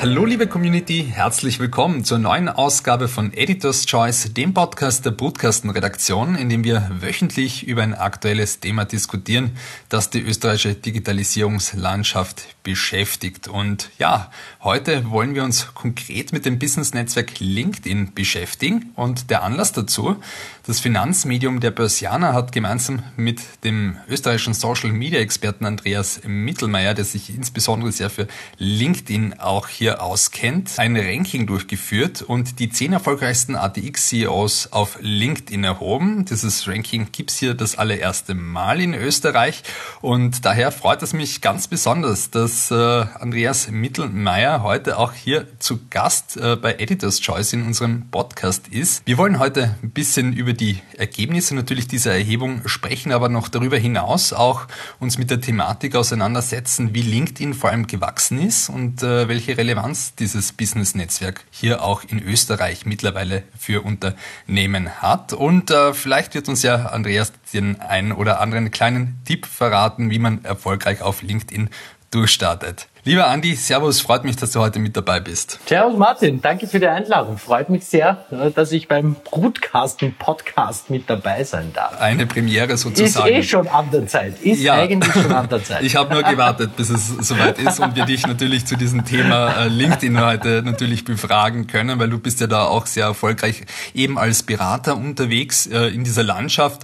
Hallo liebe Community, herzlich willkommen zur neuen Ausgabe von Editor's Choice, dem Podcast der Brutkasten-Redaktion, in dem wir wöchentlich über ein aktuelles Thema diskutieren, das die österreichische Digitalisierungslandschaft beschäftigt. Und ja, heute wollen wir uns konkret mit dem Business-Netzwerk LinkedIn beschäftigen. Und der Anlass dazu, das Finanzmedium der Börsianer hat gemeinsam mit dem österreichischen Social-Media-Experten Andreas Mittelmeier, der sich insbesondere sehr für LinkedIn auch hier hier auskennt, ein Ranking durchgeführt und die zehn erfolgreichsten ATX-CEOs auf LinkedIn erhoben. Dieses Ranking gibt's hier das allererste Mal in Österreich und daher freut es mich ganz besonders, dass äh, Andreas Mittelmeier heute auch hier zu Gast äh, bei Editor's Choice in unserem Podcast ist. Wir wollen heute ein bisschen über die Ergebnisse natürlich dieser Erhebung sprechen, aber noch darüber hinaus auch uns mit der Thematik auseinandersetzen, wie LinkedIn vor allem gewachsen ist und äh, welche Relevanz dieses Business-Netzwerk hier auch in Österreich mittlerweile für Unternehmen hat. Und äh, vielleicht wird uns ja Andreas den einen oder anderen kleinen Tipp verraten, wie man erfolgreich auf LinkedIn durchstartet. Lieber Andi, Servus, freut mich, dass du heute mit dabei bist. Servus Martin, danke für die Einladung. Freut mich sehr, dass ich beim Brutcasten Podcast mit dabei sein darf. Eine Premiere sozusagen. Ist eh schon an der Zeit. Ist ja. eigentlich schon an der Zeit. ich habe nur gewartet, bis es soweit ist und wir dich natürlich zu diesem Thema äh, LinkedIn heute natürlich befragen können, weil du bist ja da auch sehr erfolgreich eben als Berater unterwegs äh, in dieser Landschaft.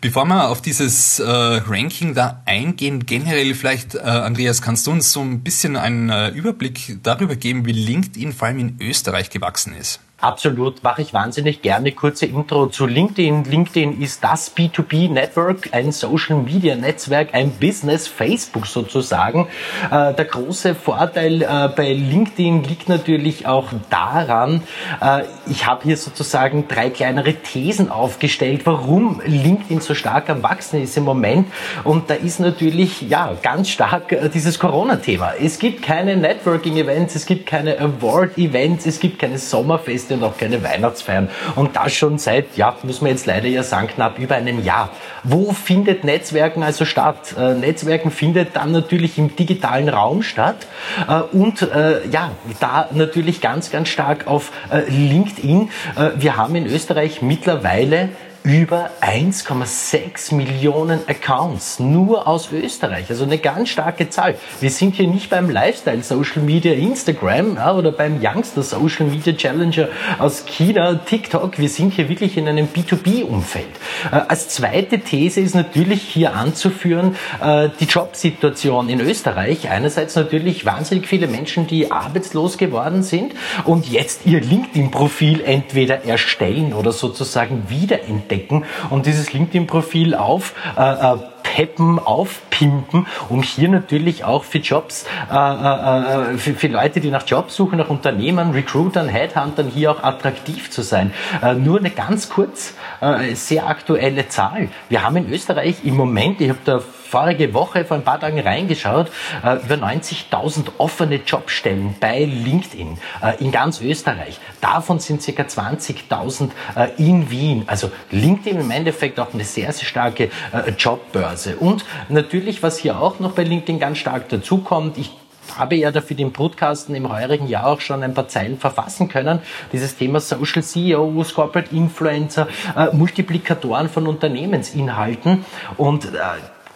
Bevor wir auf dieses äh, Ranking da eingehen, generell vielleicht, Andreas, kannst du uns so ein bisschen bisschen einen äh, Überblick darüber geben, wie LinkedIn vor allem in Österreich gewachsen ist? Absolut, mache ich wahnsinnig gerne. Kurze Intro zu LinkedIn. LinkedIn ist das B2B-Network, ein Social-Media-Netzwerk, ein Business, Facebook sozusagen. Äh, der große Vorteil äh, bei LinkedIn liegt natürlich auch daran, äh, ich habe hier sozusagen drei kleinere Thesen aufgestellt, warum LinkedIn so stark am Wachsen ist im Moment. Und da ist natürlich ja ganz stark äh, dieses Corona-Thema. Es gibt keine Networking-Events, es gibt keine Award-Events, es gibt keine Sommerfeste Feste und auch keine Weihnachtsfeiern. Und das schon seit, ja, muss man jetzt leider ja sagen, knapp über einem Jahr. Wo findet Netzwerken also statt? Äh, Netzwerken findet dann natürlich im digitalen Raum statt äh, und äh, ja, da natürlich ganz, ganz stark auf äh, LinkedIn. Äh, wir haben in Österreich mittlerweile über 1,6 Millionen Accounts nur aus Österreich. Also eine ganz starke Zahl. Wir sind hier nicht beim Lifestyle Social Media Instagram ja, oder beim Youngster Social Media Challenger aus China TikTok. Wir sind hier wirklich in einem B2B-Umfeld. Äh, als zweite These ist natürlich hier anzuführen äh, die Jobsituation in Österreich. Einerseits natürlich wahnsinnig viele Menschen, die arbeitslos geworden sind und jetzt ihr LinkedIn-Profil entweder erstellen oder sozusagen wiederentdecken entdecken und dieses LinkedIn-Profil auf äh, äh, peppen, aufpimpen, um hier natürlich auch für Jobs, äh, äh, äh, für, für, Leute, die nach Jobs suchen, nach Unternehmen, Recruitern, Headhuntern hier auch attraktiv zu sein. Äh, nur eine ganz kurz, äh, sehr aktuelle Zahl. Wir haben in Österreich im Moment, ich habe da vorige Woche vor ein paar Tagen reingeschaut, äh, über 90.000 offene Jobstellen bei LinkedIn äh, in ganz Österreich. Davon sind ca. 20.000 äh, in Wien. Also LinkedIn im Endeffekt auch eine sehr, sehr starke Jobbörse. Und natürlich, was hier auch noch bei LinkedIn ganz stark dazukommt, ich habe ja dafür den Podcasten im heurigen Jahr auch schon ein paar Zeilen verfassen können. Dieses Thema Social CEOs, Corporate Influencer, äh, Multiplikatoren von Unternehmensinhalten und äh,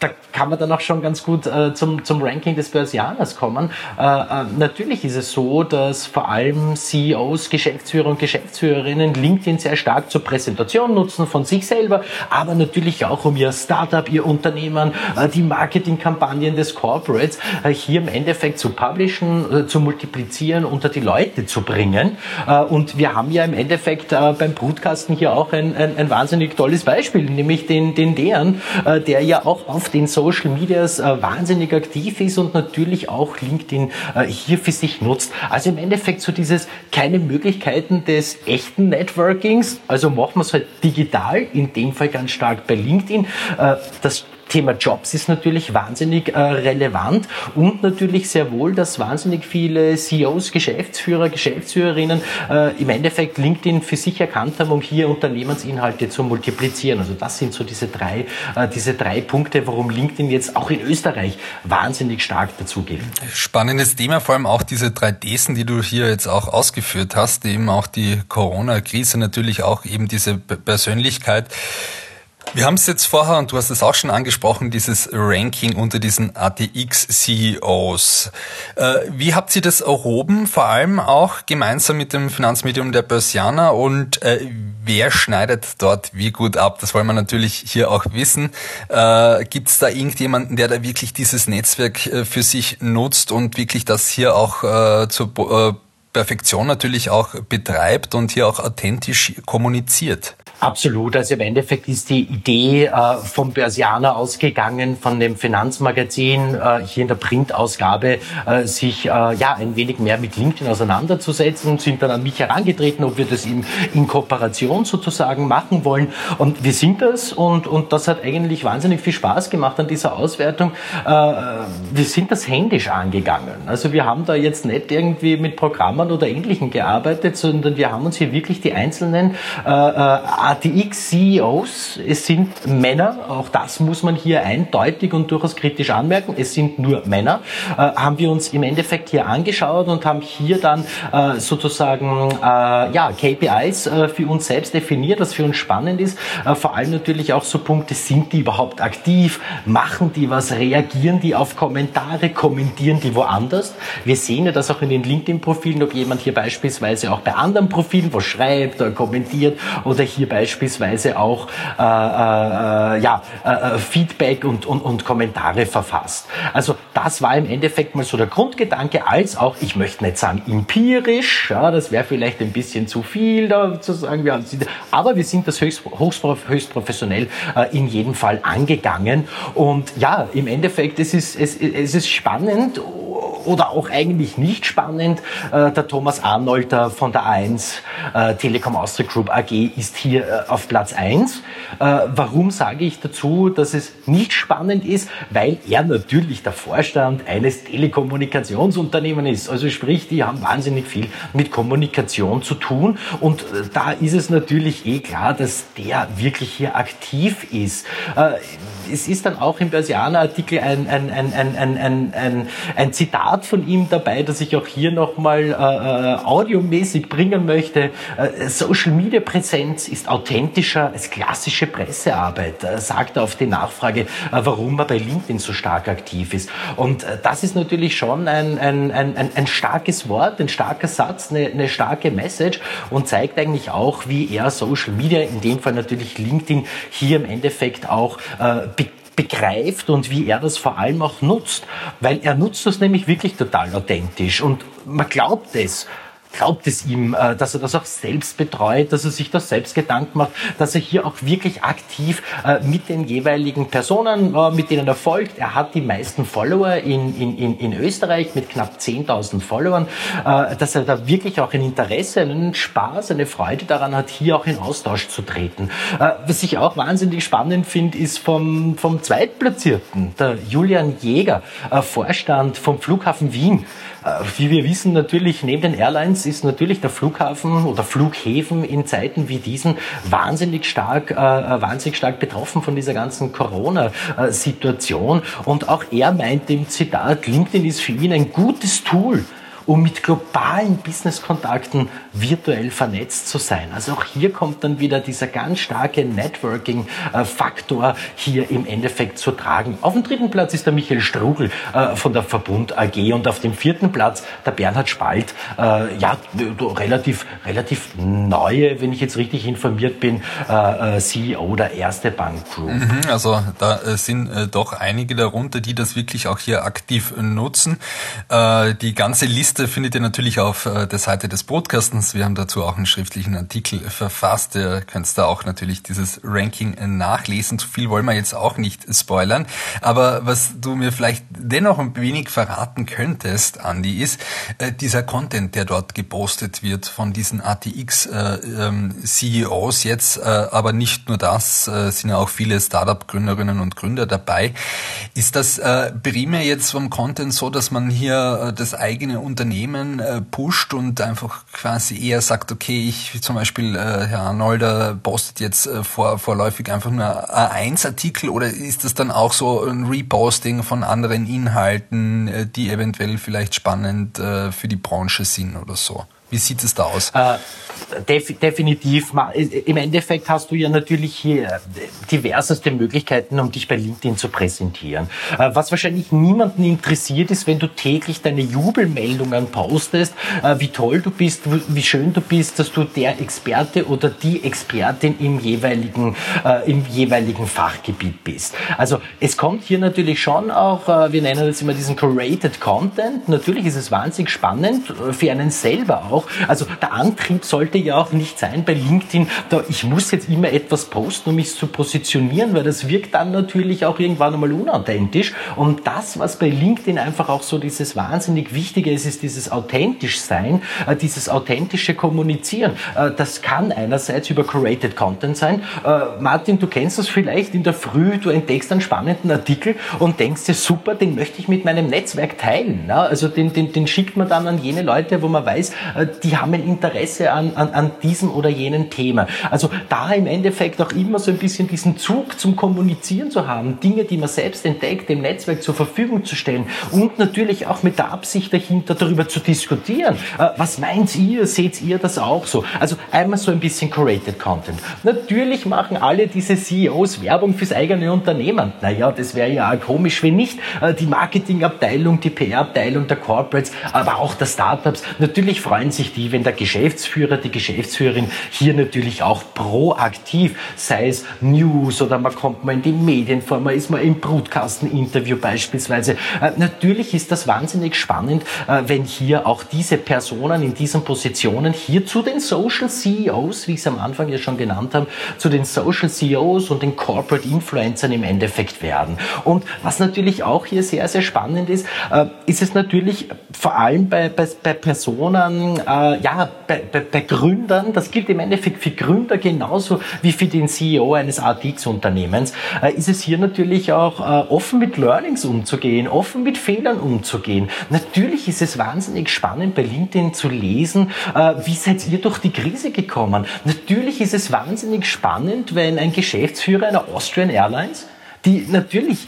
da kann man dann auch schon ganz gut äh, zum, zum Ranking des Börsianers kommen. Äh, äh, natürlich ist es so, dass vor allem CEOs, Geschäftsführer und Geschäftsführerinnen LinkedIn sehr stark zur Präsentation nutzen von sich selber, aber natürlich auch um ihr Startup, ihr Unternehmen, äh, die Marketingkampagnen des Corporates äh, hier im Endeffekt zu publishen, äh, zu multiplizieren, unter die Leute zu bringen. und wir haben ja im Endeffekt beim Brutkasten hier auch ein, ein, ein wahnsinnig tolles Beispiel, nämlich den, den deren, der ja auch auf den Social Medias äh, wahnsinnig aktiv ist und natürlich auch LinkedIn äh, hier für sich nutzt. Also im Endeffekt so dieses keine Möglichkeiten des echten Networkings, also machen wir es halt digital, in dem Fall ganz stark bei LinkedIn. Äh, das Thema Jobs ist natürlich wahnsinnig äh, relevant und natürlich sehr wohl, dass wahnsinnig viele CEOs, Geschäftsführer, Geschäftsführerinnen äh, im Endeffekt LinkedIn für sich erkannt haben, um hier Unternehmensinhalte zu multiplizieren. Also das sind so diese drei, äh, diese drei Punkte, warum LinkedIn jetzt auch in Österreich wahnsinnig stark dazugeht. Spannendes Thema, vor allem auch diese drei Thesen, die du hier jetzt auch ausgeführt hast, eben auch die Corona-Krise, natürlich auch eben diese Persönlichkeit. Wir haben es jetzt vorher, und du hast es auch schon angesprochen, dieses Ranking unter diesen ATX-CEOs. Äh, wie habt ihr das erhoben, vor allem auch gemeinsam mit dem Finanzmedium der Börsianer und äh, wer schneidet dort wie gut ab? Das wollen wir natürlich hier auch wissen. Äh, Gibt es da irgendjemanden, der da wirklich dieses Netzwerk äh, für sich nutzt und wirklich das hier auch zur Perfektion natürlich auch betreibt und hier auch authentisch kommuniziert? Absolut. Also im Endeffekt ist die Idee äh, vom Börsianer ausgegangen, von dem Finanzmagazin äh, hier in der Printausgabe, äh, sich äh, ja ein wenig mehr mit LinkedIn auseinanderzusetzen, sind dann an mich herangetreten, ob wir das in, in Kooperation sozusagen machen wollen. Und wir sind das und, und das hat eigentlich wahnsinnig viel Spaß gemacht an dieser Auswertung. Äh, wir sind das händisch angegangen. Also wir haben da jetzt nicht irgendwie mit Programmen oder Ähnlichem gearbeitet, sondern wir haben uns hier wirklich die einzelnen äh, ATX-CEOs, es sind Männer, auch das muss man hier eindeutig und durchaus kritisch anmerken, es sind nur Männer, äh, haben wir uns im Endeffekt hier angeschaut und haben hier dann äh, sozusagen äh, ja, KPIs äh, für uns selbst definiert, was für uns spannend ist. Äh, vor allem natürlich auch so Punkte, sind die überhaupt aktiv, machen die was, reagieren die auf Kommentare, kommentieren die woanders. Wir sehen ja das auch in den LinkedIn-Profilen, ob jemand hier beispielsweise auch bei anderen Profilen was schreibt oder kommentiert oder hier beispielsweise auch äh, äh, ja, äh, Feedback und, und, und Kommentare verfasst. Also das war im Endeffekt mal so der Grundgedanke, als auch, ich möchte nicht sagen empirisch, ja, das wäre vielleicht ein bisschen zu viel da zu sagen, wir sind, aber wir sind das höchst, höchst, höchst professionell äh, in jedem Fall angegangen. Und ja, im Endeffekt, es ist, es, es ist spannend oder auch eigentlich nicht spannend. Äh, der Thomas Arnolder von der A1 äh, Telekom Austria Group AG ist hier äh, auf Platz 1. Warum sage ich dazu, dass es nicht spannend ist? Weil er natürlich der Vorstand eines Telekommunikationsunternehmens ist. Also sprich, die haben wahnsinnig viel mit Kommunikation zu tun. Und da ist es natürlich eh klar, dass der wirklich hier aktiv ist. Es ist dann auch im Börsianer-Artikel ein, ein, ein, ein, ein, ein, ein, ein Zitat Zitat von ihm dabei, das ich auch hier nochmal äh, äh, audiomäßig bringen möchte. Äh, Social Media Präsenz ist authentischer als klassische Pressearbeit, äh, sagt er auf die Nachfrage, äh, warum er bei LinkedIn so stark aktiv ist. Und äh, das ist natürlich schon ein, ein, ein, ein, starkes Wort, ein starker Satz, eine, eine starke Message und zeigt eigentlich auch, wie er Social Media, in dem Fall natürlich LinkedIn, hier im Endeffekt auch äh, begreift und wie er das vor allem auch nutzt. Weil er nutzt das nämlich wirklich total authentisch und man glaubt es glaubt es ihm, äh, dass er das auch selbst betreut, dass er sich das selbst Gedanken macht, dass er hier auch wirklich aktiv äh, mit den jeweiligen Personen, äh, mit denen er folgt, er hat die meisten Follower in, in, in, in Österreich mit knapp 10.000 Followern, dass er da wirklich auch ein Interesse, einen Spaß, eine Freude daran hat, hier auch in Austausch zu treten. Was ich auch wahnsinnig spannend finde, ist vom, vom Zweitplatzierten, der Julian Jäger, Vorstand vom Flughafen Wien. Wie wir wissen, natürlich neben den Airlines ist natürlich der Flughafen oder Flughäfen in Zeiten wie diesen wahnsinnig stark, äh, äh, wahnsinnig stark betroffen von dieser ganzen Corona-Situation. Und auch er meinte im Zitat, LinkedIn ist für ihn ein gutes Tool, um mit globalen Business-Kontakten virtuell vernetzt zu sein. Also auch hier kommt dann wieder dieser ganz starke Networking-Faktor hier im Endeffekt zu tragen. Auf dem dritten Platz ist der Michael Strugel äh, von der Verbund AG und auf dem vierten Platz der Bernhard Spalt, äh, ja, relativ, relativ neue, wenn ich jetzt richtig informiert bin, äh, CEO der Erste Bank Group. Mhm, also da sind doch einige darunter, die das wirklich auch hier aktiv nutzen. Die ganze Liste Liste findet ihr natürlich auf äh, der Seite des Broadcastens. Wir haben dazu auch einen schriftlichen Artikel verfasst. Ihr könnt da auch natürlich dieses Ranking nachlesen. Zu viel wollen wir jetzt auch nicht spoilern. Aber was du mir vielleicht dennoch ein wenig verraten könntest, Andy, ist äh, dieser Content, der dort gepostet wird von diesen ATX äh, ähm, jetzt, äh, aber nicht nur das, äh, sind ja auch viele Startup-Gründerinnen und Gründer dabei. Ist das äh, primär jetzt vom Content so, dass man hier äh, das eigene Unternehmen äh, pusht und einfach quasi eher sagt, okay, ich zum Beispiel, äh, Herr Arnolder postet jetzt äh, vor, vorläufig einfach nur A1-Artikel oder ist das dann auch so ein Reposting von anderen Inhalten, äh, die eventuell vielleicht spannend äh, für die Branche sind oder so? Wie sieht es da aus? Äh, def definitiv. Im Endeffekt hast du ja natürlich hier diverseste Möglichkeiten, um dich bei LinkedIn zu präsentieren. Äh, was wahrscheinlich niemanden interessiert, ist, wenn du täglich deine Jubelmeldungen postest, äh, wie toll du bist, wie schön du bist, dass du der Experte oder die Expertin im jeweiligen, äh, im jeweiligen Fachgebiet bist. Also es kommt hier natürlich schon auch, wir nennen das immer diesen Curated Content. Natürlich ist es wahnsinnig spannend für einen selber auch. Also der Antrieb sollte ja auch nicht sein bei LinkedIn, da ich muss jetzt immer etwas posten, um mich zu positionieren, weil das wirkt dann natürlich auch irgendwann einmal unauthentisch. Und das, was bei LinkedIn einfach auch so dieses wahnsinnig Wichtige ist, ist dieses authentisch sein, äh, dieses authentische Kommunizieren. Äh, das kann einerseits über Curated Content sein. Äh, Martin, du kennst das vielleicht in der Früh, du entdeckst einen spannenden Artikel und denkst dir, super, den möchte ich mit meinem Netzwerk teilen. Also den, den, den schickt man dann an jene Leute, wo man weiß, die haben ein Interesse an, an, an diesem oder jenen Thema. Also da im Endeffekt auch immer so ein bisschen diesen Zug zum Kommunizieren zu haben, Dinge, die man selbst entdeckt, dem Netzwerk zur Verfügung zu stellen und natürlich auch mit der Absicht dahinter darüber zu diskutieren. Äh, was meint ihr? Seht ihr das auch so? Also einmal so ein bisschen Curated Content. Natürlich machen alle diese CEOs Werbung fürs eigene Unternehmen. Naja, das wäre ja komisch, wenn nicht. Äh, die Marketingabteilung, die PR-Abteilung der Corporates, aber auch der Startups. Natürlich freuen sich die, wenn der Geschäftsführer, die Geschäftsführerin hier natürlich auch proaktiv, sei es News oder man kommt mal in die Medien vor, man ist mal im Brutkasten-Interview beispielsweise. Äh, natürlich ist das wahnsinnig spannend, äh, wenn hier auch diese Personen in diesen Positionen hier zu den Social CEOs, wie ich es am Anfang ja schon genannt habe, zu den Social CEOs und den Corporate Influencern im Endeffekt werden. Und was natürlich auch hier sehr, sehr spannend ist, äh, ist es natürlich vor allem bei, bei, bei Personen, äh, ja, bei, bei, bei Gründern, das gilt im Endeffekt für Gründer genauso wie für den CEO eines ATX-Unternehmens, äh, ist es hier natürlich auch äh, offen mit Learnings umzugehen, offen mit Fehlern umzugehen. Natürlich ist es wahnsinnig spannend bei LinkedIn zu lesen, äh, wie seid ihr durch die Krise gekommen. Natürlich ist es wahnsinnig spannend, wenn ein Geschäftsführer einer Austrian Airlines die natürlich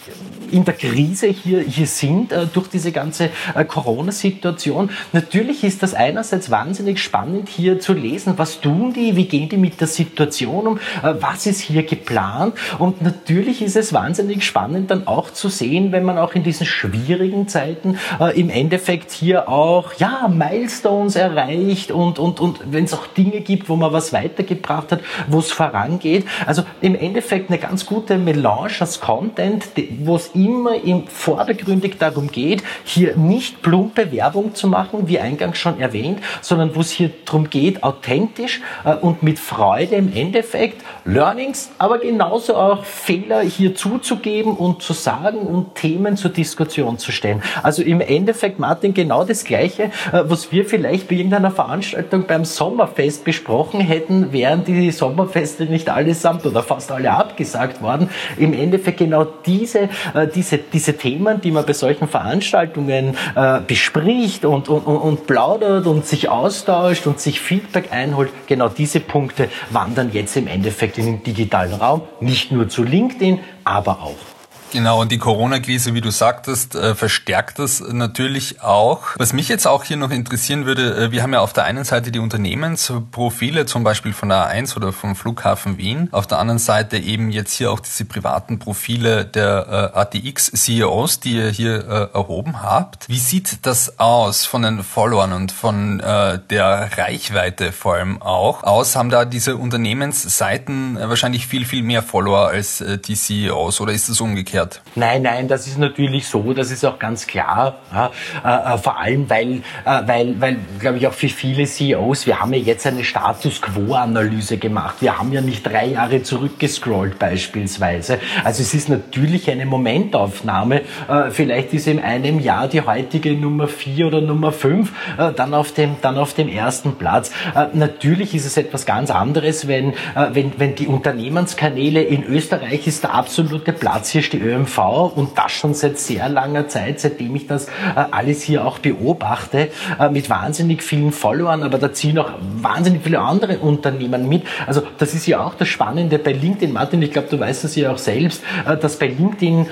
in der Krise hier, hier sind äh, durch diese ganze äh, Corona-Situation. Natürlich ist das einerseits wahnsinnig spannend hier zu lesen, was tun die, wie gehen die mit der Situation um, äh, was ist hier geplant und natürlich ist es wahnsinnig spannend dann auch zu sehen, wenn man auch in diesen schwierigen Zeiten äh, im Endeffekt hier auch ja Milestones erreicht und und und wenn es auch Dinge gibt, wo man was weitergebracht hat, wo es vorangeht. Also im Endeffekt eine ganz gute Melange aus Content, wo es immer im vordergründig darum geht, hier nicht plumpe Werbung zu machen, wie eingangs schon erwähnt, sondern wo es hier darum geht, authentisch äh, und mit Freude im Endeffekt Learnings, aber genauso auch Fehler hier zuzugeben und zu sagen und Themen zur Diskussion zu stellen. Also im Endeffekt, Martin, genau das Gleiche, äh, was wir vielleicht bei irgendeiner Veranstaltung beim Sommerfest besprochen hätten, wären die Sommerfeste nicht allesamt oder fast alle abgesagt worden. Im Endeffekt genau diese, äh, diese, diese Themen, die man bei solchen Veranstaltungen äh, bespricht und, und, und plaudert und sich austauscht und sich Feedback einholt, genau diese Punkte wandern jetzt im Endeffekt in den digitalen Raum, nicht nur zu LinkedIn, aber auch. Genau, und die Corona-Krise, wie du sagtest, äh, verstärkt das natürlich auch. Was mich jetzt auch hier noch interessieren würde, äh, wir haben ja auf der einen Seite die Unternehmensprofile, zum Beispiel von der A1 oder vom Flughafen Wien. Auf der anderen Seite eben jetzt hier auch diese privaten Profile der äh, ATX-CEOs, die ihr hier erhoben habt. Wie sieht das aus von den Followern und von der Reichweite vor allem auch aus? Haben da diese Unternehmensseiten wahrscheinlich viel, viel mehr Follower als die CEOs oder ist es umgekehrt? Umgekehrt? Nein, nein, das ist natürlich so, das ist auch ganz klar. Ja, äh, äh vor allem, weil, äh, weil, weil glaube ich, auch für viele CEOs, wir haben ja jetzt eine Status Quo-Analyse gemacht. Wir haben ja nicht drei Jahre zurückgescrollt beispielsweise. Also es ist natürlich eine Momentaufnahme. Äh, vielleicht ist in einem Jahr die heutige Nummer vier oder Nummer fünf äh, dann, auf dem, dann auf dem ersten Platz. Äh, natürlich ist es etwas ganz anderes, wenn, wenn, wenn die Unternehmenskanäle in Österreich ist der absolute Platz hier die ÖMV und das schon seit sehr langer Zeit, seitdem ich das alles hier auch beobachte, mit wahnsinnig vielen Followern, aber da ziehen auch wahnsinnig viele andere Unternehmen mit. Also das ist ja auch das Spannende bei LinkedIn, Martin, ich glaube, du weißt es ja auch selbst, dass bei LinkedIn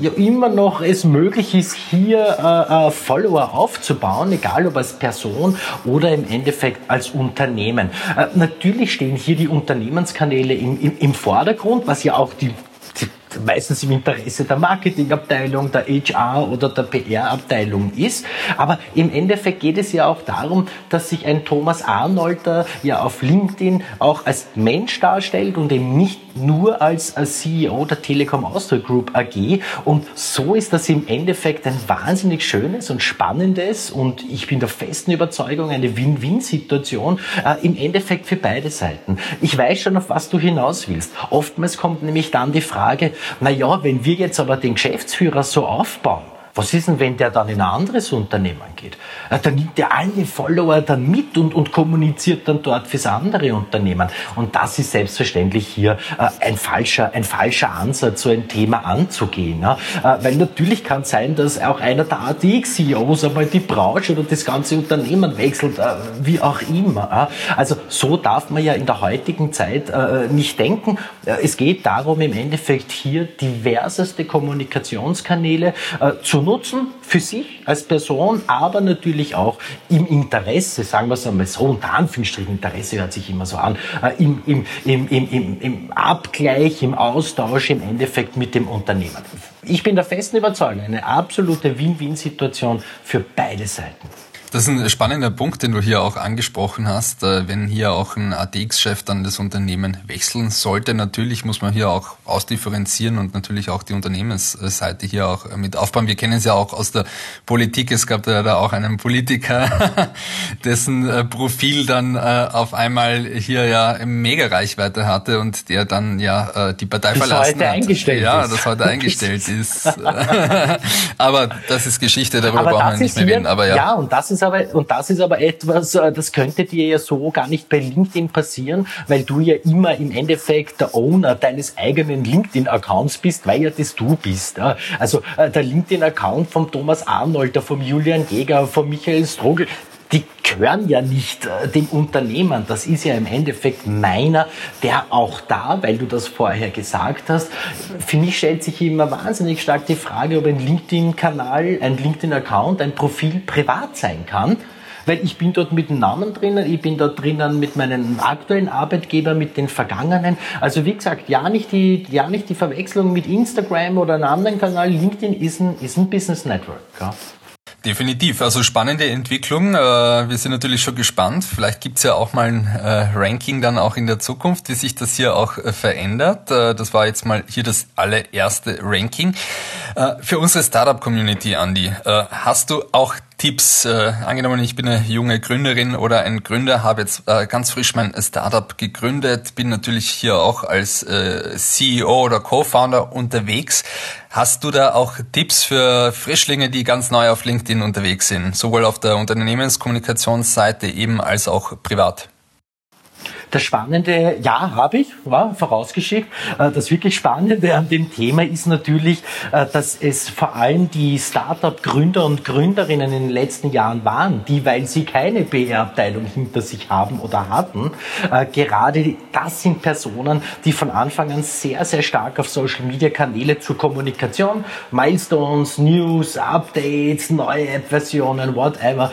ja immer noch es möglich ist, hier äh, äh, Follower aufzubauen, egal ob als Person oder im Endeffekt als Unternehmen. Äh, natürlich stehen hier die Unternehmenskanäle im, im, im Vordergrund, was ja auch die meistens im Interesse der Marketingabteilung, der HR oder der PR-Abteilung ist. Aber im Endeffekt geht es ja auch darum, dass sich ein Thomas Arnolder ja auf LinkedIn auch als Mensch darstellt und eben nicht nur als, CEO der Telekom Austria Group AG. Und so ist das im Endeffekt ein wahnsinnig schönes und spannendes und ich bin der festen Überzeugung eine Win-Win-Situation äh, im Endeffekt für beide Seiten. Ich weiß schon, auf was du hinaus willst. Oftmals kommt nämlich dann die Frage, na ja, wenn wir jetzt aber den Geschäftsführer so aufbauen, was ist denn, wenn der dann in ein anderes Unternehmen geht? Dann nimmt er alle Follower dann mit und, und kommuniziert dann dort fürs andere Unternehmen. Und das ist selbstverständlich hier äh, ein falscher, ein falscher Ansatz, so ein Thema anzugehen. Äh, weil natürlich kann es sein, dass auch einer der ATX-CEOs einmal die Branche oder das ganze Unternehmen wechselt, äh, wie auch immer. Also so darf man ja in der heutigen Zeit nicht denken. Es geht darum, im Endeffekt hier diverseste Kommunikationskanäle zu nutzen für sich als Person, aber natürlich auch im Interesse, sagen wir es einmal so, unter Anführungsstrichen, Interesse hört sich immer so an, äh, im, im, im, im, im Abgleich, im Austausch im Endeffekt mit dem Unternehmen. Ich bin der festen Überzeugung, eine absolute Win-Win-Situation für beide Seiten. Das ist ein spannender Punkt, den du hier auch angesprochen hast. Äh, wenn hier auch ein ATX-Chef dann das Unternehmen wechseln sollte, natürlich muss man hier auch ausdifferenzieren und natürlich auch die Unternehmensseite hier auch mit aufbauen. Wir kennen es ja auch aus der Politik. Es gab da auch einen Politiker, dessen äh, Profil dann äh, auf einmal hier ja mega Reichweite hatte und der dann ja die Partei das verlassen heute hat. Eingestellt ja, ist. das heute eingestellt ist. Aber das ist Geschichte, darüber brauchen wir nicht mehr reden. Aber ja. ja, und das ist ist aber, und das ist aber etwas, äh, das könnte dir ja so gar nicht bei LinkedIn passieren, weil du ja immer im Endeffekt der Owner deines eigenen LinkedIn-Accounts bist, weil ja das du bist. Also äh, der LinkedIn-Account vom Thomas Arnold, vom Julian Jäger, vom Michael Strogel, die gehören ja nicht äh, dem Unternehmen. Das ist ja im Endeffekt meiner, der auch da, weil du das vorher gesagt hast, für mich stellt sich immer wahnsinnig stark die Frage, ob ein LinkedIn-Kanal, ein LinkedIn-Account, ein Profil privat sein kann weil ich bin dort mit dem Namen drinnen, ich bin dort drinnen mit meinem aktuellen Arbeitgeber, mit den vergangenen. Also wie gesagt, ja nicht die, ja nicht die Verwechslung mit Instagram oder einem anderen Kanal. LinkedIn ist ein, ist ein Business Network. Ja. Definitiv. Also spannende Entwicklung. Äh, wir sind natürlich schon gespannt. Vielleicht gibt's ja auch mal ein äh, Ranking dann auch in der Zukunft, wie sich das hier auch äh, verändert. Das war jetzt mal hier das allererste Ranking. Für unsere Startup-Community, Andy, hast du auch Tipps. Äh, angenommen, ich bin eine junge Gründerin oder ein Gründer, habe jetzt äh, ganz frisch mein Startup gegründet, bin natürlich hier auch als äh, CEO oder Co-Founder unterwegs. Hast du da auch Tipps für Frischlinge, die ganz neu auf LinkedIn unterwegs sind, sowohl auf der Unternehmenskommunikationsseite eben als auch privat? Das Spannende, ja, habe ich, war vorausgeschickt. Äh, das wirklich Spannende an dem Thema ist natürlich, äh, dass es vor allem die Startup-Gründer und Gründerinnen in den letzten Jahren waren, die, weil sie keine PR-Abteilung hinter sich haben oder hatten, äh, gerade das sind Personen, die von Anfang an sehr, sehr stark auf Social-Media-Kanäle zur Kommunikation, Milestones, News, Updates, neue App-Versionen, whatever,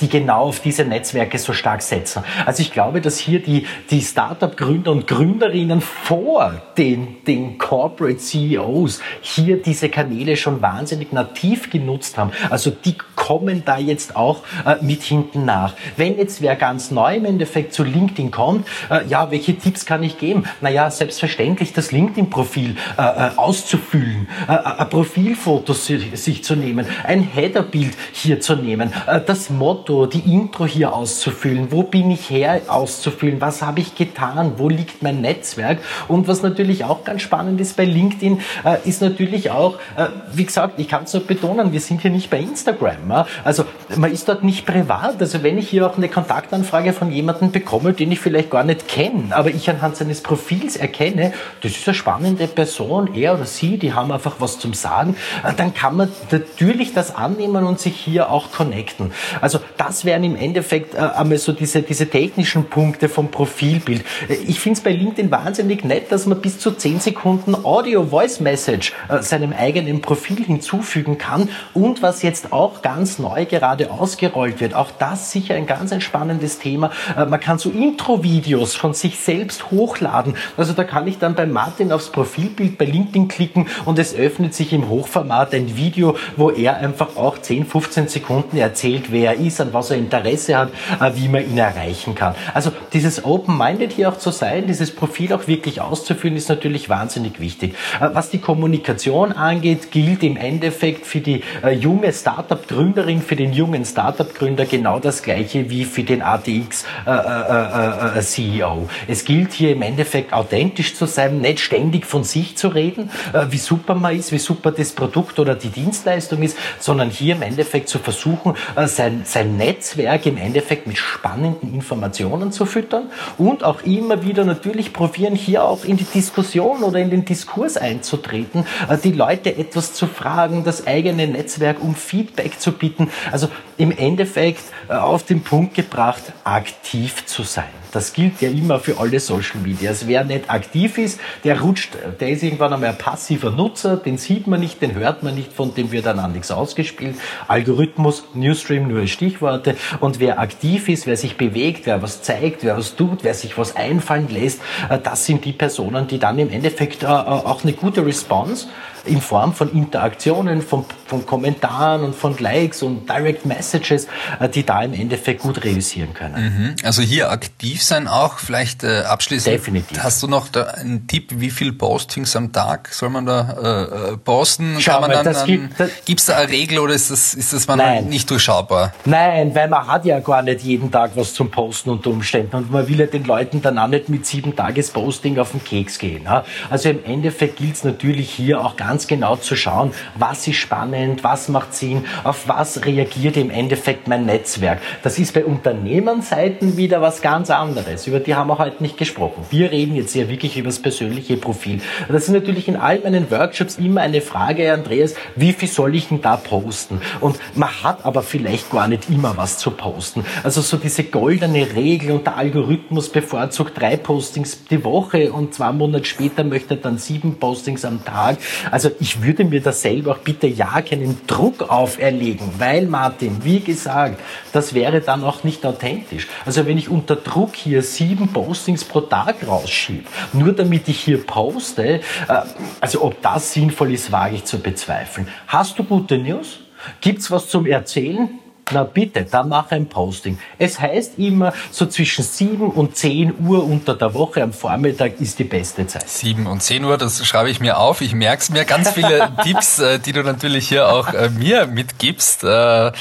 die genau auf diese Netzwerke so stark setzen. Also ich glaube, dass hier die die Startup-Gründer und Gründerinnen vor den, den Corporate CEOs hier diese Kanäle schon wahnsinnig nativ genutzt haben. Also die kommen da jetzt auch äh, mit hinten nach. Wenn jetzt wer ganz neu im Endeffekt zu LinkedIn kommt, äh, ja, welche Tipps kann ich geben? Naja, selbstverständlich das LinkedIn-Profil äh, äh, auszufüllen, äh, äh, ein Profilfoto sich zu nehmen, ein Header-Bild hier zu nehmen, äh, das Motto, die Intro hier auszufüllen, wo bin ich her auszufüllen, was habe ich getan, wo liegt mein Netzwerk und was natürlich auch ganz spannend ist bei LinkedIn, äh, ist natürlich auch, äh, wie gesagt, ich kann es nur betonen, wir sind hier nicht bei Instagram. Also man ist dort nicht privat. Also wenn ich hier auch eine Kontaktanfrage von jemandem bekomme, den ich vielleicht gar nicht kenne, aber ich anhand seines Profils erkenne, das ist eine spannende Person, er oder sie, die haben einfach was zum Sagen, äh, dann kann man natürlich das annehmen und sich hier auch connecten. Also das wären im Endeffekt äh, einmal so diese, diese technischen Punkte vom Profilbild. Äh, ich finde es bei LinkedIn wahnsinnig nett, dass man bis zu 10 Sekunden Audio-Voice-Message seinem eigenen Profil hinzufügen kann und was jetzt auch ganz neu gerade ausgerollt wird. Auch das sicher ein ganz entspannendes Thema. Äh, man kann so Intro-Videos von sich selbst hochladen. Also da kann ich dann bei Martin aufs Profilbild bei LinkedIn klicken und es öffnet sich im Hochformat ein Video, wo er einfach auch 10, 15 Sekunden erzählt, wer er ist, an was er Interesse hat, äh, wie man ihn erreichen kann. Also dieses Open-Minded hier auch zu sein, dieses Profil auch wirklich auszufüllen, ist natürlich wahnsinnig wichtig. Äh, was die Kommunikation angeht, gilt im Endeffekt für die junge Startup-Gründer Gründerin, für den jungen Startup-Gründer genau das gleiche wie für den ATX-CEO. Äh, äh, äh, es gilt hier im Endeffekt authentisch zu sein, nicht ständig von sich zu reden, wie super man ist, wie super das Produkt oder die Dienstleistung ist, sondern hier im Endeffekt zu versuchen, sein, sein Netzwerk im Endeffekt mit spannenden Informationen zu füttern und auch immer wieder natürlich probieren, hier auch in die Diskussion oder in den Diskurs einzutreten, die Leute etwas zu fragen, das eigene Netzwerk um Feedback zu bieten. Also im Endeffekt äh, auf den Punkt gebracht, aktiv zu sein. Das gilt ja immer für alle Social Medias. Wer nicht aktiv ist, der rutscht, der ist irgendwann einmal ein passiver Nutzer, den sieht man nicht, den hört man nicht, von dem wird dann an nichts ausgespielt. Algorithmus, Newsstream, nur Stichworte. Und wer aktiv ist, wer sich bewegt, wer was zeigt, wer was tut, wer sich was einfallen lässt, äh, das sind die Personen, die dann im Endeffekt äh, auch eine gute Response in Form von Interaktionen, von, von Kommentaren und von Likes und Direct Messages, äh, die da im Endeffekt gut realisieren können. Mhm. Also hier aktiv sein auch, vielleicht äh, abschließend. Definitiv. Hast du noch da einen Tipp, wie viel Postings am Tag soll man da äh, äh posten? Schau Kann man dann, gibt es da eine Regel oder ist das, ist das man nicht durchschaubar? Nein, weil man hat ja gar nicht jeden Tag was zum Posten unter Umständen und man will ja den Leuten dann auch nicht mit sieben Tages Posting auf den Keks gehen. Also im Endeffekt gilt es natürlich hier auch ganz ganz genau zu schauen, was ist spannend, was macht Sinn, auf was reagiert im Endeffekt mein Netzwerk. Das ist bei Unternehmensseiten wieder was ganz anderes. Über die haben wir heute nicht gesprochen. Wir reden jetzt ja wirklich über das persönliche Profil. Das ist natürlich in all meinen Workshops immer eine Frage, Andreas, wie viel soll ich denn da posten? Und man hat aber vielleicht gar nicht immer was zu posten. Also so diese goldene Regel und der Algorithmus bevorzugt drei Postings die Woche und zwei Monate später möchte er dann sieben Postings am Tag. Also also ich würde mir da selber auch bitte ja keinen Druck auferlegen, weil Martin, wie gesagt, das wäre dann auch nicht authentisch. Also wenn ich unter Druck hier sieben Postings pro Tag rausschiebe, nur damit ich hier poste, äh, also ob das sinnvoll ist, wage ich zu bezweifeln. Hast du gute News? Gibt's was zum Erzählen? Na bitte, dann mach ein Posting. Es heißt immer, so zwischen 7 und 10 Uhr unter der Woche am Vormittag ist die beste Zeit. 7 und 10 Uhr, das schreibe ich mir auf. Ich merke es mir. Ganz viele Tipps, äh, die du natürlich hier auch äh, mir mitgibst. Äh,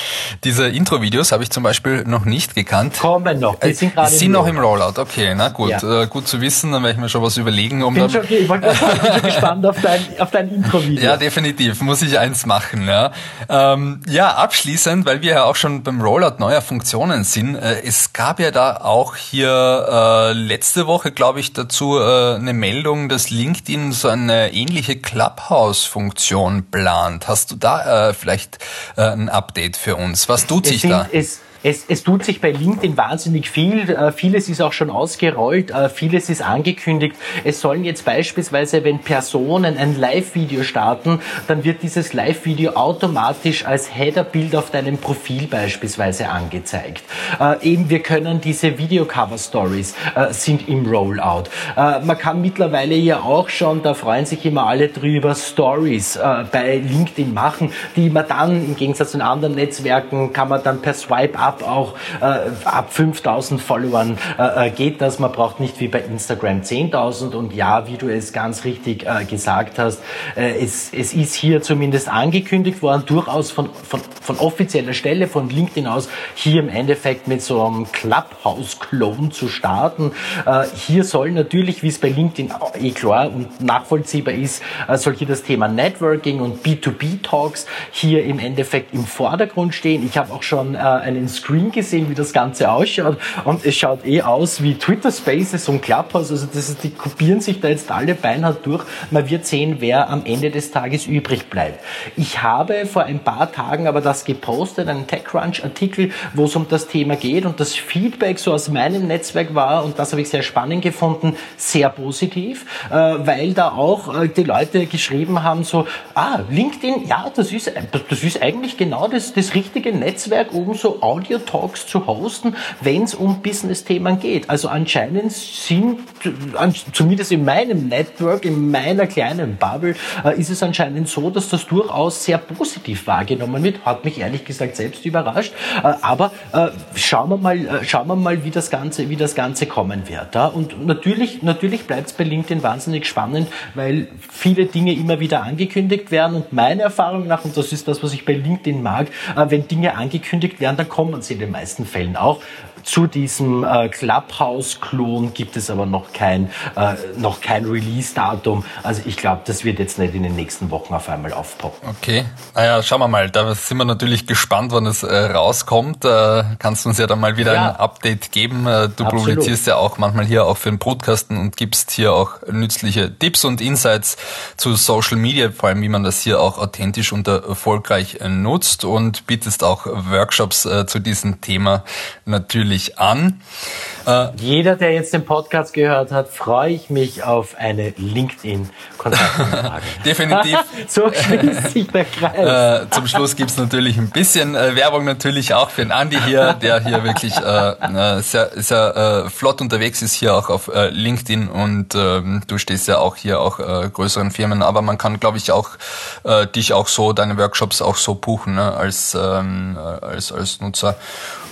diese Intro-Videos habe ich zum Beispiel noch nicht gekannt. Kommen noch, die sind gerade sind noch im Rollout. Okay, na gut. Ja. gut zu wissen, dann werde ich mir schon was überlegen. Um bin, schon, okay, ich bin schon gespannt auf dein, auf dein Intro-Video. Ja, definitiv. Muss ich eins machen. Ja, ähm, ja abschließend, weil wir ja auch schon beim Rollout neuer Funktionen sind, äh, es gab ja da auch hier äh, letzte Woche, glaube ich, dazu äh, eine Meldung, dass LinkedIn so eine ähnliche Clubhouse-Funktion plant. Hast du da äh, vielleicht äh, ein Update für uns? Was tut sich da? Es es, es tut sich bei LinkedIn wahnsinnig viel. Äh, vieles ist auch schon ausgerollt, äh, vieles ist angekündigt. Es sollen jetzt beispielsweise, wenn Personen ein Live-Video starten, dann wird dieses Live-Video automatisch als Header-Bild auf deinem Profil beispielsweise angezeigt. Äh, eben, wir können diese Video-Cover-Stories äh, sind im Rollout. Äh, man kann mittlerweile ja auch schon, da freuen sich immer alle drüber, Stories äh, bei LinkedIn machen, die man dann im Gegensatz zu anderen Netzwerken kann man dann per Swipe Up auch äh, ab 5000 Followern äh, äh, geht das. Man braucht nicht wie bei Instagram 10.000 und ja, wie du es ganz richtig äh, gesagt hast, äh, es, es ist hier zumindest angekündigt worden, durchaus von, von, von offizieller Stelle, von LinkedIn aus, hier im Endeffekt mit so einem Clubhouse-Klon zu starten. Äh, hier soll natürlich, wie es bei LinkedIn eh klar und nachvollziehbar ist, soll hier das Thema Networking und B2B-Talks hier im Endeffekt im Vordergrund stehen. Ich habe auch schon einen Screen gesehen, wie das Ganze ausschaut und es schaut eh aus wie Twitter Spaces und Clubhouse. Also das ist, die kopieren sich da jetzt alle beinhart durch. Man wird sehen, wer am Ende des Tages übrig bleibt. Ich habe vor ein paar Tagen aber das gepostet, einen TechCrunch-Artikel, wo es um das Thema geht und das Feedback so aus meinem Netzwerk war und das habe ich sehr spannend gefunden, sehr positiv, äh, weil da auch äh, die Leute geschrieben haben so, ah, LinkedIn, ja, das ist, das ist eigentlich genau das, das richtige Netzwerk, um so Audio-Talks zu hosten, wenn es um Business-Themen geht. Also anscheinend sind, zumindest in meinem Network, in meiner kleinen Bubble, äh, ist es anscheinend so, dass das durchaus sehr positiv wahrgenommen wird. Hat mich ehrlich gesagt selbst überrascht. Äh, aber äh, schauen wir mal, schauen wir mal, wie das Ganze, wie das Ganze kommen wird. Und natürlich, natürlich bleibt es bei LinkedIn wahnsinnig spannend, weil viele Dinge immer wieder angekündigt werden. Und meiner Erfahrung nach, und das ist das, was ich bei LinkedIn mag, wenn Dinge angekündigt werden, dann kommen sie in den meisten Fällen auch. Zu diesem äh, Clubhouse-Klon gibt es aber noch kein, äh, noch kein Release-Datum. Also ich glaube, das wird jetzt nicht in den nächsten Wochen auf einmal aufpoppen. Okay, naja, schauen wir mal. Da sind wir natürlich gespannt, wann es äh, rauskommt. Äh, kannst du uns ja dann mal wieder ja. ein Update geben. Äh, du Absolut. publizierst ja auch manchmal hier auch für den Podcasten und gibst hier auch nützliche Tipps und Insights zu Social Media, vor allem wie man das hier auch authentisch und erfolgreich äh, nutzt und bietest auch Workshops zu diesem Thema natürlich natürlich an. Äh, Jeder, der jetzt den Podcast gehört hat, freue ich mich auf eine LinkedIn-Kontaktanfrage. Definitiv. so schließt sich der Kreis. Äh, zum Schluss gibt es natürlich ein bisschen äh, Werbung natürlich auch für den Andi hier, der hier wirklich äh, sehr, sehr äh, flott unterwegs ist hier auch auf äh, LinkedIn und ähm, du stehst ja auch hier auch größeren Firmen, aber man kann glaube ich auch dich auch so, deine Workshops auch so buchen ne, als, ähm, als, als Nutzer.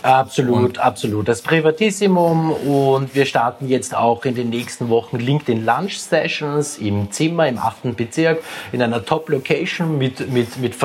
Absolut, und absolut. Das Privatissimum und wir starten jetzt auch in den nächsten Wochen LinkedIn Lunch Sessions im Zimmer im achten Bezirk in einer Top-Location mit, mit, mit,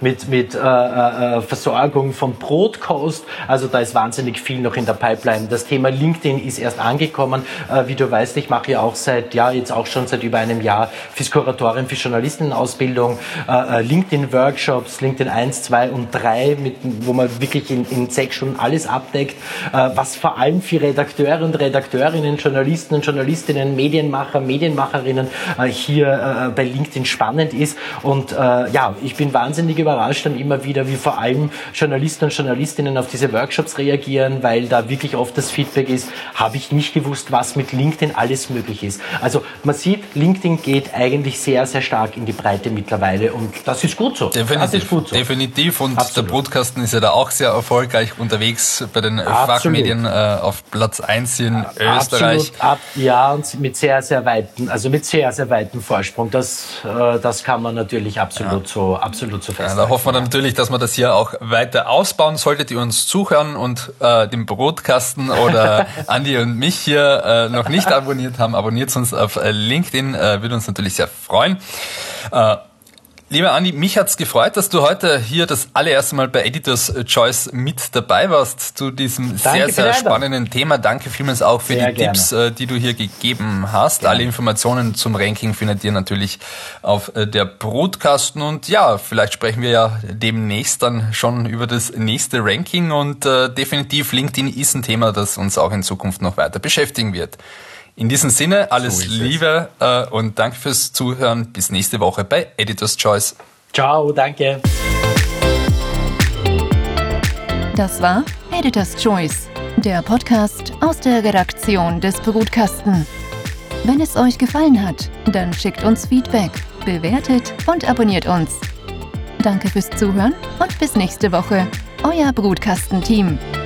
mit, mit äh, äh, Versorgung von Broadcoast. Also da ist wahnsinnig viel noch in der Pipeline. Das Thema LinkedIn ist erst angekommen. Äh, wie du weißt, ich mache ja auch seit, ja, jetzt auch schon seit über einem Jahr Fiskuratorin für Journalistenausbildung, äh, äh LinkedIn-Workshops, LinkedIn 1, 2 und 3, mit, wo man wirklich in, in sechs Stunden alles abdeckt, äh, was vor allem für Redakteure und Redakteurinnen, Journalisten und Journalistinnen, Medienmacher, Medienmacherinnen äh, hier äh, bei LinkedIn spannend ist. Und ja, ich bin wahnsinnig überrascht dann immer wieder, wie vor allem Journalisten und Journalistinnen auf diese Workshops reagieren, weil da wirklich oft das Feedback ist, habe ich nicht gewusst, was mit LinkedIn alles möglich ist. Also man sieht, LinkedIn geht eigentlich sehr, sehr stark in die Breite mittlerweile und das ist gut so. Definitiv, das ist gut so. definitiv. und Absolut. der Podcasten ist ja da auch sehr erfolgreich unterwegs unterwegs bei den. Fachmedien äh, auf Platz 1 in Österreich. Ab, ja, und mit sehr, sehr weiten, also mit sehr, sehr weiten Vorsprung. Das, äh, das kann man natürlich absolut ja. so, absolut so festhalten. Ja, da hoffen wir natürlich, dass wir das hier auch weiter ausbauen. Solltet ihr uns zuhören und äh, den Brotkasten oder Andi und mich hier äh, noch nicht abonniert haben, abonniert uns auf äh, LinkedIn, äh, würde uns natürlich sehr freuen. Lieber Andi, mich hat's gefreut, dass du heute hier das allererste Mal bei Editors Choice mit dabei warst zu diesem Danke sehr, sehr spannenden Thema. Danke vielmals auch für sehr die gerne. Tipps, äh, die du hier gegeben hast. Gerne. Alle Informationen zum Ranking findet ihr natürlich auf äh, der Broadcasten und ja, vielleicht sprechen wir ja demnächst dann schon über das nächste Ranking und äh, definitiv LinkedIn ist ein Thema, das uns auch in Zukunft noch weiter beschäftigen wird. In diesem Sinne, alles so Liebe äh, und danke fürs Zuhören. Bis nächste Woche bei Editor's Choice. Ciao, danke. Das war Editor's Choice, der Podcast aus der Redaktion des Brutkasten. Wenn es euch gefallen hat, dann schickt uns Feedback, bewertet und abonniert uns. Danke fürs Zuhören und bis nächste Woche. Euer Brutkastenteam. team